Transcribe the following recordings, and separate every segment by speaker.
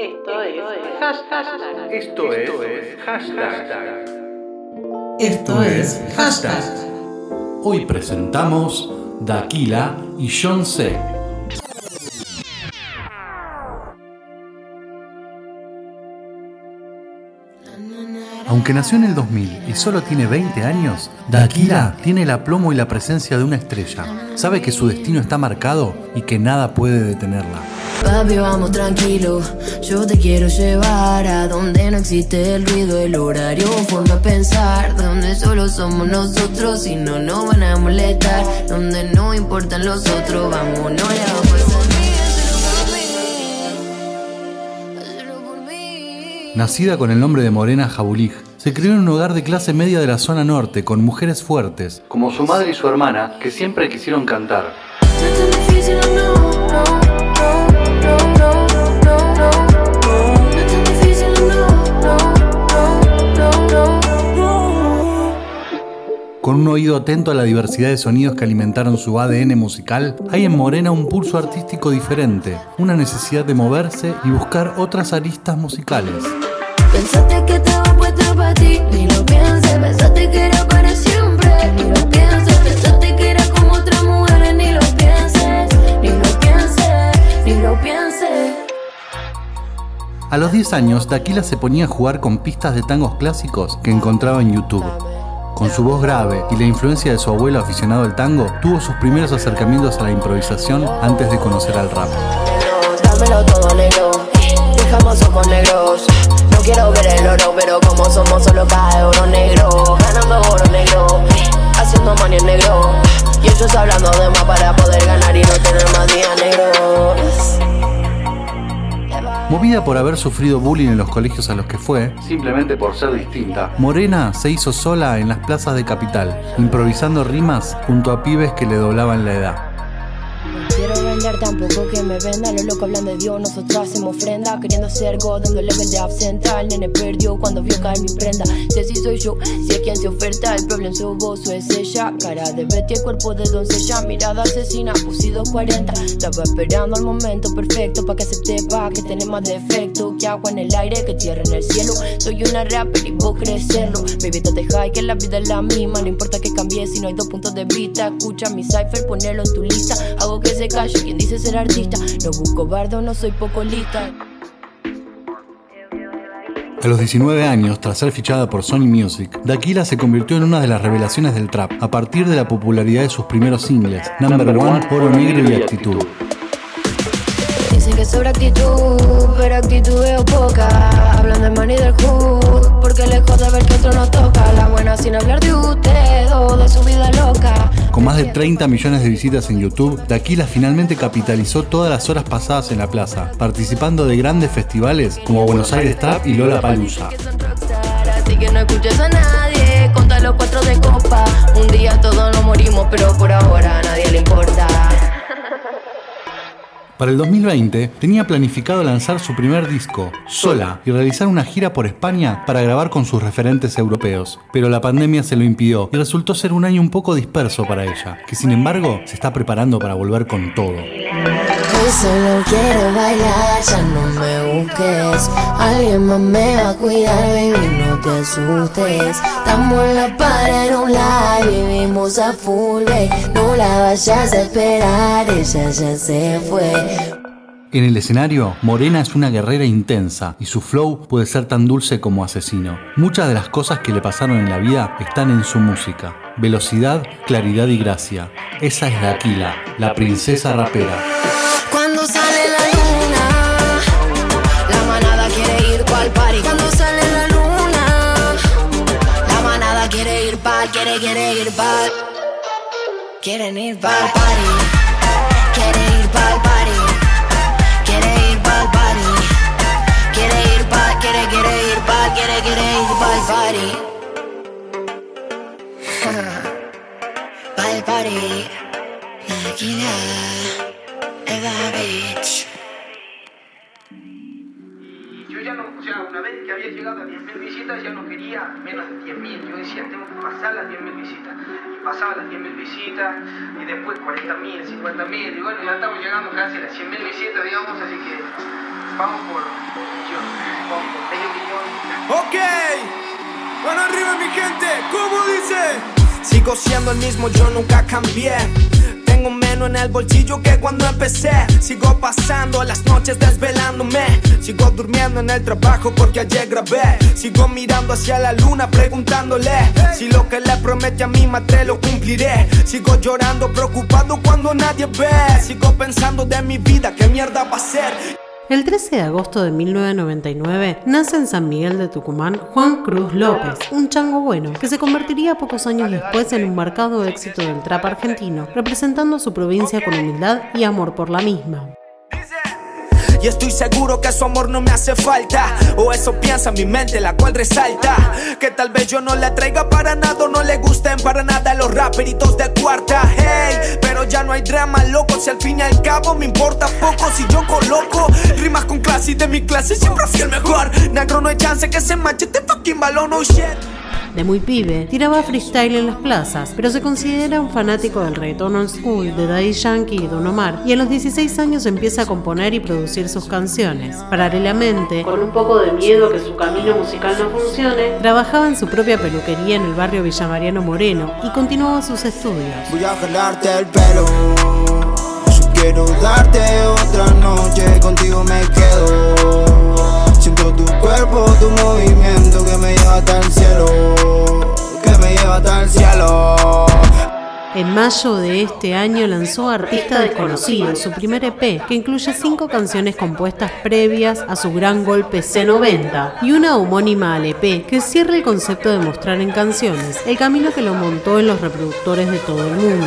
Speaker 1: Esto es hashtag.
Speaker 2: Esto es hashtag.
Speaker 3: Esto es hashtag. Hoy presentamos Daquila y John C. Aunque nació en el 2000 y solo tiene 20 años, Daquila tiene el aplomo y la presencia de una estrella. Sabe que su destino está marcado y que nada puede detenerla.
Speaker 4: Papi, vamos tranquilo, yo te quiero llevar a donde no existe el ruido, el horario, forma a pensar, donde solo somos nosotros y no nos van a molestar, donde no importan los otros, vámonos ya pues
Speaker 3: Nacida con el nombre de Morena Jabulig, se crió en un hogar de clase media de la zona norte con mujeres fuertes, como su madre y su hermana, que siempre quisieron cantar. Con un oído atento a la diversidad de sonidos que alimentaron su ADN musical, hay en Morena un pulso artístico diferente, una necesidad de moverse y buscar otras aristas musicales.
Speaker 4: Pensaste que estaba puesto para ti, ni lo pienses. Pensaste que era para siempre, ni lo pienses. Pensaste que era como otras mujeres, ni lo pienses, ni lo pienses, ni lo pienses.
Speaker 3: A los 10 años, Daquila se ponía a jugar con pistas de tangos clásicos que encontraba en YouTube. Con su voz grave y la influencia de su abuelo aficionado al tango, tuvo sus primeros acercamientos a la improvisación antes de conocer al rap.
Speaker 4: Haciendo negro. Y ellos hablando de más para poder ganar y no tener más días negros.
Speaker 3: Movida por haber sufrido bullying en los colegios a los que fue, simplemente por ser distinta, Morena se hizo sola en las plazas de Capital, improvisando rimas junto a pibes que le doblaban la edad.
Speaker 4: Tampoco que me vendan Los locos hablan de Dios, nosotros hacemos ofrenda Queriendo ser God, dando level de absenta El nene perdió cuando vio caer mi prenda. Si así soy yo, si es quien se oferta El problema sos vos o es ella. Cara de Betty, cuerpo de doncella Mirada asesina, fusido 40 Estaba esperando el momento perfecto Pa' que se sepa que tenés más defecto Que agua en el aire, que tierra en el cielo. Soy una rapper y vos crecerlo Baby, te high, que la vida es la misma. No importa que cambie si no hay dos puntos de vista Escucha mi cipher, ponelo en tu lista. Hago que se calle quien dice ser artista. No busco bardo, no soy poco lista.
Speaker 3: A los 19 años, tras ser fichada por Sony Music, Daquila se convirtió en una de las revelaciones del trap, a partir de la popularidad de sus primeros singles, Number One, Oro Negro y Actitud.
Speaker 4: Dicen que sobre actitud, pero actitud veo poca. Hablan de money del hood, porque lejos de ver que otro nos toca. La buena sin hablar de usted o de su vida loca
Speaker 3: Con más de 30 millones de visitas en YouTube, Daquila finalmente capitalizó todas las horas pasadas en la plaza, participando de grandes festivales como Buenos Aires Trap y Lola Palusa.
Speaker 4: Que son rockstar, Así que no escuches a nadie, conta los cuatro de copa. Un día todos nos morimos, pero por ahora a nadie le importa
Speaker 3: Para el 2020 tenía planificado lanzar su primer disco, sola, y realizar una gira por España para grabar con sus referentes europeos. Pero la pandemia se lo impidió y resultó ser un año un poco disperso para ella, que sin embargo se está preparando para volver con todo.
Speaker 4: Solo quiero bailar, ya no me. Alguien más me va a cuidar, En
Speaker 3: el escenario, Morena es una guerrera intensa y su flow puede ser tan dulce como asesino. Muchas de las cosas que le pasaron en la vida están en su música. Velocidad, claridad y gracia. Esa es Daquila, la princesa rapera.
Speaker 4: Quiere quiere, ir pa'l. Quieren ir pa'l party, quiere ir pa'l party, quiere ir pa'l party, quiere ir pa'l, quiere, quiere ir pa'l, quiere, quiere ir pa'l party. Pa'l party, Aquila, Eva
Speaker 5: llegado a 10.000 visitas, ya no quería menos de 10.000. Yo decía, tengo que pasar las 10.000 visitas. Y pasaba las 10.000 visitas, y después 40.000, 50.000, y bueno, ya estamos llegando casi a las 100.000 visitas, digamos, así que vamos por un millón, vamos por medio millón.
Speaker 6: Ok, bueno arriba mi gente, ¿cómo dice? Sigo siendo el mismo, yo nunca cambié. Tengo menos en el bolsillo que cuando empecé. Sigo pasando las noches desvelándome. Sigo durmiendo en el trabajo porque ayer grabé. Sigo mirando hacia la luna preguntándole si lo que le promete a mi madre lo cumpliré. Sigo llorando preocupado cuando nadie ve. Sigo pensando de mi vida, qué mierda va a ser.
Speaker 7: El 13 de agosto de 1999 nace en San Miguel de Tucumán Juan Cruz López, un chango bueno, que se convertiría pocos años después en un marcado éxito del trap argentino, representando a su provincia con humildad y amor por la misma.
Speaker 6: Y estoy seguro que su amor no me hace falta. O eso piensa mi mente, la cual resalta. Que tal vez yo no le traiga para nada o no le gusten para nada los raperitos de cuarta. Hey, pero ya no hay drama, loco. Si al fin y al cabo me importa poco. Si yo coloco rimas con clase y de mi clase siempre fui el mejor. Negro, no hay chance que se manche este fucking balón, oh shit.
Speaker 7: De muy pibe, tiraba freestyle en las plazas, pero se considera un fanático del reggaeton old school de Daddy Yankee y Don Omar, y a los 16 años empieza a componer y producir sus canciones. Paralelamente, con un poco de miedo que su camino musical no funcione, trabajaba en su propia peluquería en el barrio Villa Mariano Moreno y continuaba sus estudios.
Speaker 8: Voy a jalarte el pelo. Yo quiero darte otra noche, contigo me quedo. Siento tu cuerpo, tu movimiento que me lleva hasta el cielo. Que me lleva hasta el cielo.
Speaker 7: En mayo de este año lanzó Artista Desconocido, su primer EP, que incluye cinco canciones compuestas previas a su gran golpe C90 y una homónima al EP que cierra el concepto de mostrar en canciones, el camino que lo montó en los reproductores de todo el mundo.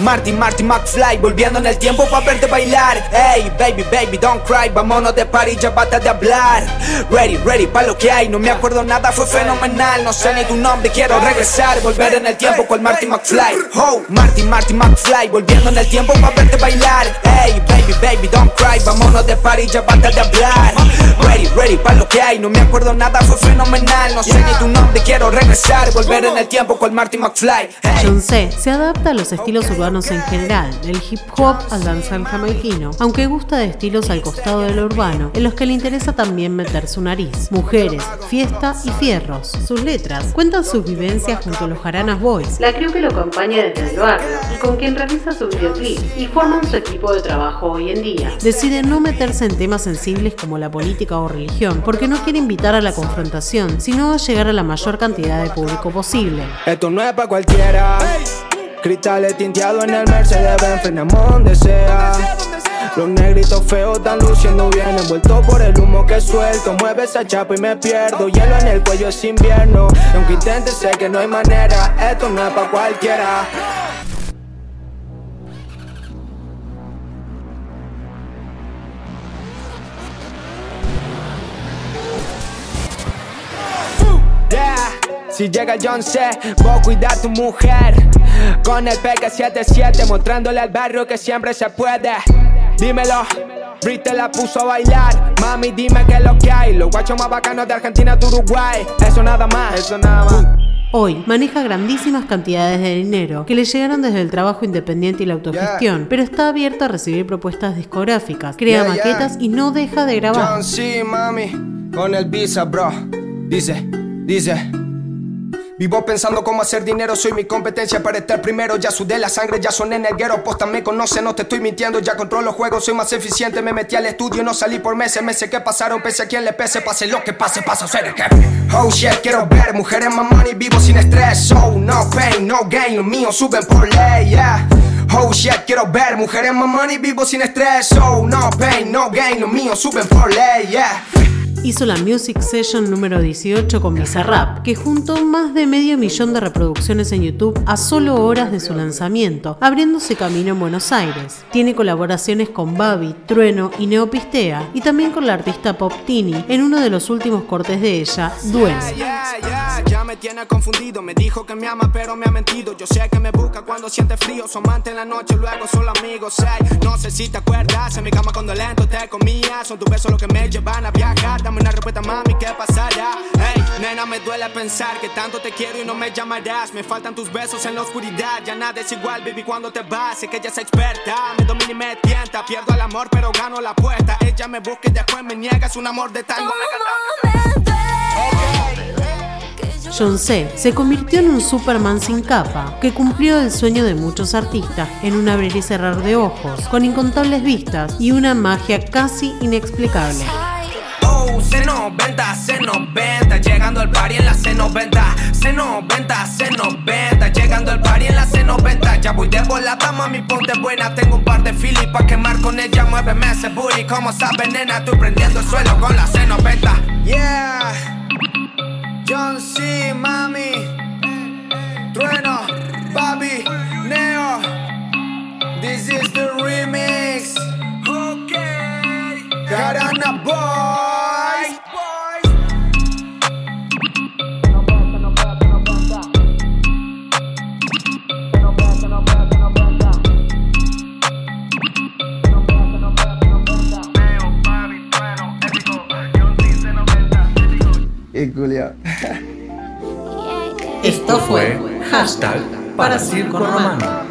Speaker 6: Martin, Martin McFly, volviendo en el tiempo para verte bailar. Hey, baby, baby, don't cry, vámonos de party, ya basta de hablar. Ready, ready, pa' lo que hay, no me acuerdo nada, fue fenomenal. No sé ni tu nombre, quiero regresar, volver en el tiempo con Martin McFly. Oh, Martin, Martin McFly, volviendo en el tiempo para verte bailar. Hey, baby, baby, don't cry, vámonos de party, ya basta de hablar. Ready, ready, pa' lo que hay, no me acuerdo nada, fue fenomenal. No sé ni tu nombre, quiero regresar, volver en el tiempo con Martin McFly. Hey.
Speaker 7: C. se adapta a los estilos urbanos en general, del hip hop al danzal jamaiquino, aunque gusta de estilos al costado del urbano, en los que le interesa también meter su nariz. Mujeres, fiesta y fierros. Sus letras cuentan sus vivencias junto a los Jaranas Boys, la crew que lo acompaña desde el barrio y con quien realiza sus videoclips y forman su equipo de trabajo hoy en día. Decide no meterse en temas sensibles como la política o religión, porque no quiere invitar a la confrontación, sino a llegar a la mayor cantidad de público posible.
Speaker 6: Esto no es pa' cualquiera. Cristales tinteados en el Mercedes Benz, frenamos donde sea. Los negritos feos están luciendo bien, envuelto por el humo que suelto. Mueve esa chapa y me pierdo. Hielo en el cuello es invierno. Aunque intente, sé que no hay manera. Esto no es pa' cualquiera. Si llega el John C, vos cuida a tu mujer. Con el PK77 mostrándole al barrio que siempre se puede. Dímelo, Brit te la puso a bailar. Mami, dime qué es lo que hay. Los guachos más bacanos de Argentina a Uruguay. Eso nada más, eso nada más.
Speaker 7: Hoy maneja grandísimas cantidades de dinero que le llegaron desde el trabajo independiente y la autogestión, pero está abierto a recibir propuestas discográficas, crea
Speaker 8: Yeah, yeah.
Speaker 7: maquetas y no deja de grabar.
Speaker 8: John C, mami, con el visa, bro. Dice, dice. Vivo pensando cómo hacer dinero, soy mi competencia para estar primero. Ya sudé la sangre, ya soné en el guero, posta me conoce, no te estoy mintiendo. Ya controlo juegos, soy más eficiente. Me metí al estudio, no salí por meses. Meses que pasaron, pese a quien le pese, pase lo que pase, paso a ser el jefe. Oh shit, quiero ver mujeres más money, vivo sin estrés. Oh, no pain, no gain, los míos suben por ley, yeah. Oh shit, quiero ver mujeres más money, vivo sin estrés. Oh, no pain, no gain, los míos suben por ley, yeah.
Speaker 7: Hizo la Music Session número 18 con Bizarrap, que juntó más de medio millón de reproducciones en YouTube a solo horas de su lanzamiento, abriéndose camino en Buenos Aires. Tiene colaboraciones con Babi, Trueno y Neopistea, y también con la artista Pop Tini en uno de los últimos cortes de ella,
Speaker 6: yeah, ya me tiene confundido. Me dijo que me ama, pero me ha mentido. Yo sé que me busca cuando siente frío. Su amante en la noche, luego solo amigos. Ey, no sé si te acuerdas. En mi cama cuando lento te comía. Son tus besos los que me llevan a viajar. Dame una respuesta, mami, ¿qué pasará? Hey, nena, me duele pensar que tanto te quiero y no me llamarás. Me faltan tus besos en la oscuridad, ya nada es igual, baby, cuando te vas. Sé que ella es experta, me domina y me tienta. Pierdo el amor, pero gano la apuesta. Ella me busca y después me niega, es un amor de tango.
Speaker 7: John C. se convirtió en un Superman sin capa, que cumplió el sueño de muchos artistas en un abrir y cerrar de ojos, con incontables vistas y una magia casi inexplicable.
Speaker 9: Oh, C90, C90, llegando al party en la C90. C90, C90, llegando al party en la C90. Ya voy de volada, mami, ponte buena. Tengo un par de filis pa' quemar con ella. Muéveme ese booty, como sabes, nena. Estoy prendiendo el suelo con la C90.
Speaker 6: Yeah, John C, mami, Trueno, Bobby, Neo. This is the remix. Okay, Garana Boy.
Speaker 4: Y Julia.
Speaker 3: Esto fue hashtag para Circo Romano.